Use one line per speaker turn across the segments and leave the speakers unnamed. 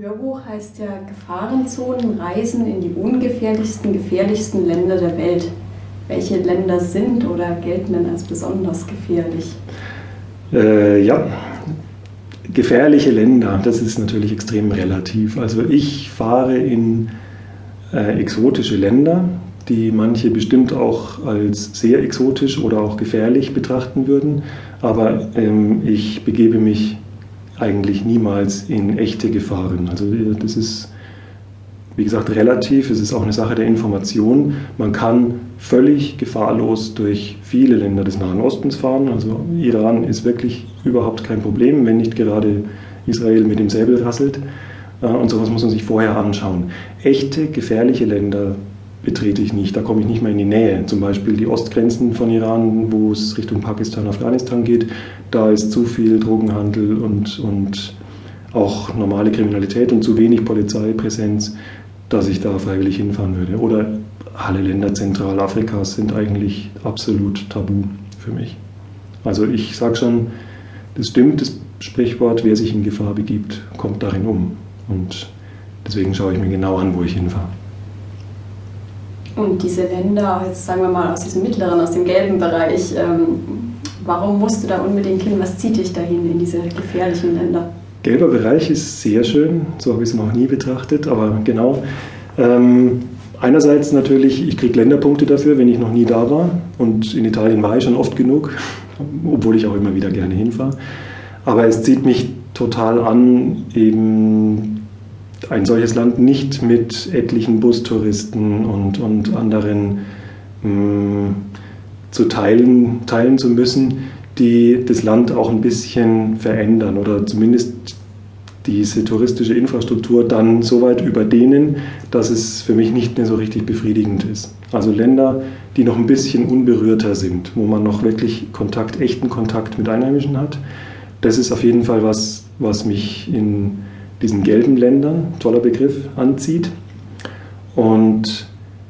Hörbuch heißt ja Gefahrenzonen, Reisen in die ungefährlichsten, gefährlichsten Länder der Welt. Welche Länder sind oder gelten denn als besonders gefährlich?
Äh, ja, gefährliche Länder, das ist natürlich extrem relativ. Also ich fahre in äh, exotische Länder, die manche bestimmt auch als sehr exotisch oder auch gefährlich betrachten würden, aber ähm, ich begebe mich eigentlich niemals in echte Gefahren. Also das ist, wie gesagt, relativ. Es ist auch eine Sache der Information. Man kann völlig gefahrlos durch viele Länder des Nahen Ostens fahren. Also Iran ist wirklich überhaupt kein Problem, wenn nicht gerade Israel mit dem Säbel rasselt. Äh, und sowas muss man sich vorher anschauen. Echte gefährliche Länder betrete ich nicht. Da komme ich nicht mehr in die Nähe. Zum Beispiel die Ostgrenzen von Iran, wo es Richtung Pakistan, Afghanistan geht. Da ist zu viel Drogenhandel und, und auch normale Kriminalität und zu wenig Polizeipräsenz, dass ich da freiwillig hinfahren würde. Oder alle Länder Zentralafrikas sind eigentlich absolut tabu für mich. Also ich sage schon, das stimmt, das Sprichwort, wer sich in Gefahr begibt, kommt darin um. Und deswegen schaue ich mir genau an, wo ich hinfahre.
Und diese Länder, jetzt sagen wir mal aus diesem mittleren, aus dem gelben Bereich, ähm, warum musst du da unbedingt hin? Was zieht dich dahin in diese gefährlichen Länder?
Gelber Bereich ist sehr schön, so habe ich es noch nie betrachtet, aber genau. Ähm, einerseits natürlich, ich kriege Länderpunkte dafür, wenn ich noch nie da war. Und in Italien war ich schon oft genug, obwohl ich auch immer wieder gerne hinfahre. Aber es zieht mich total an, eben ein solches Land nicht mit etlichen Bustouristen und, und anderen mh, mm, zu teilen, teilen zu müssen, die das Land auch ein bisschen verändern oder zumindest diese touristische Infrastruktur dann so weit überdehnen, dass es für mich nicht mehr so richtig befriedigend ist. Also Länder, die noch ein bisschen unberührter sind, wo man noch wirklich Kontakt, echten Kontakt mit Einheimischen hat, das ist auf jeden Fall was, was mich in diesen gelben Ländern, toller Begriff, anzieht. Und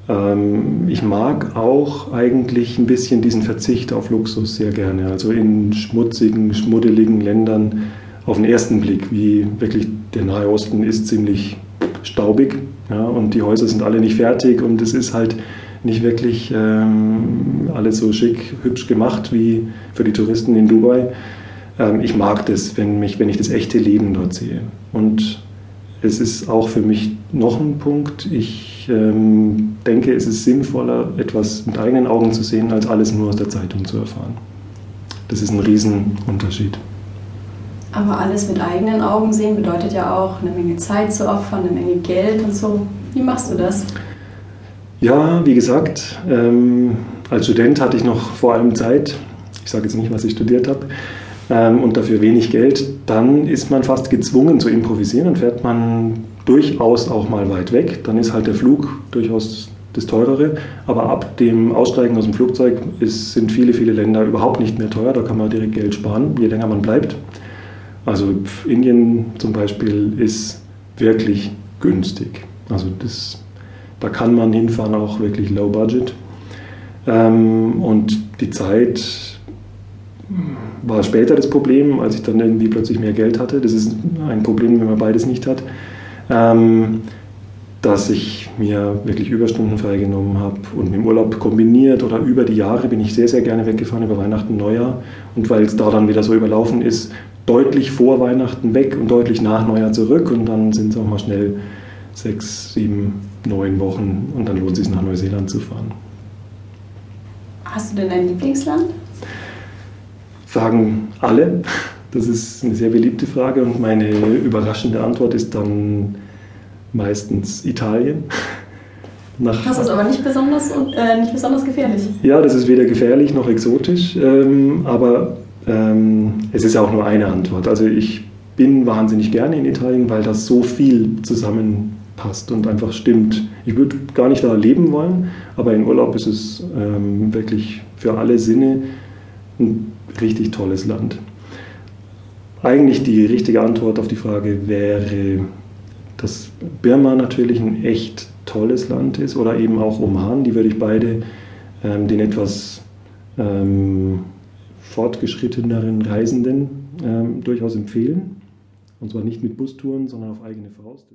ähm, ich mag auch eigentlich ein bisschen diesen Verzicht auf Luxus sehr gerne. Also in schmutzigen, schmuddeligen Ländern auf den ersten Blick, wie wirklich der Nahe Osten ist ziemlich staubig ja, und die Häuser sind alle nicht fertig und es ist halt nicht wirklich ähm, alles so schick, hübsch gemacht wie für die Touristen in Dubai. Ähm, ich mag das, wenn, mich, wenn ich das echte Leben dort sehe. Und es ist auch für mich noch ein Punkt. Ich ähm, denke, es ist sinnvoller, etwas mit eigenen Augen zu sehen, als alles nur aus der Zeitung zu erfahren. Das ist ein Riesenunterschied.
Aber alles mit eigenen Augen sehen bedeutet ja auch eine Menge Zeit zu opfern, eine Menge Geld und so. Wie machst du das?
Ja, wie gesagt, ähm, als Student hatte ich noch vor allem Zeit. Ich sage jetzt nicht, was ich studiert habe ähm, und dafür wenig Geld, dann ist man fast gezwungen zu improvisieren. Dann fährt man durchaus auch mal weit weg. Dann ist halt der Flug durchaus das teurere. Aber ab dem Aussteigen aus dem Flugzeug ist, sind viele, viele Länder überhaupt nicht mehr teuer. Da kann man direkt Geld sparen, je länger man bleibt. Also Indien zum Beispiel ist wirklich günstig. Also das, da kann man hinfahren, auch wirklich low budget. Ähm, und die Zeit war später das Problem, als ich dann irgendwie plötzlich mehr Geld hatte. Das ist ein Problem, wenn man beides nicht hat. Ähm, dass ich mir wirklich Überstunden freigenommen habe und dem Urlaub kombiniert oder über die Jahre bin ich sehr, sehr gerne weggefahren über Weihnachten, Neujahr. Und weil es da dann wieder so überlaufen ist, deutlich vor Weihnachten weg und deutlich nach Neujahr zurück und dann sind es auch mal schnell sechs, sieben, neun Wochen und dann lohnt es sich nach Neuseeland zu fahren.
Hast du denn ein Lieblingsland?
Sagen alle. Das ist eine sehr beliebte Frage und meine überraschende Antwort ist dann meistens Italien.
Nach das ist aber nicht besonders, äh, nicht besonders gefährlich.
Ja, das ist weder gefährlich noch exotisch, ähm, aber ähm, es ist auch nur eine Antwort. Also ich bin wahnsinnig gerne in Italien, weil das so viel zusammenpasst und einfach stimmt. Ich würde gar nicht da leben wollen, aber in Urlaub ist es ähm, wirklich für alle Sinne ein richtig tolles Land. Eigentlich die richtige Antwort auf die Frage wäre, dass Birma natürlich ein echt tolles Land ist oder eben auch Oman. Die würde ich beide ähm, den etwas ähm, fortgeschritteneren Reisenden ähm, durchaus empfehlen. Und zwar nicht mit Bustouren, sondern auf eigene Faust.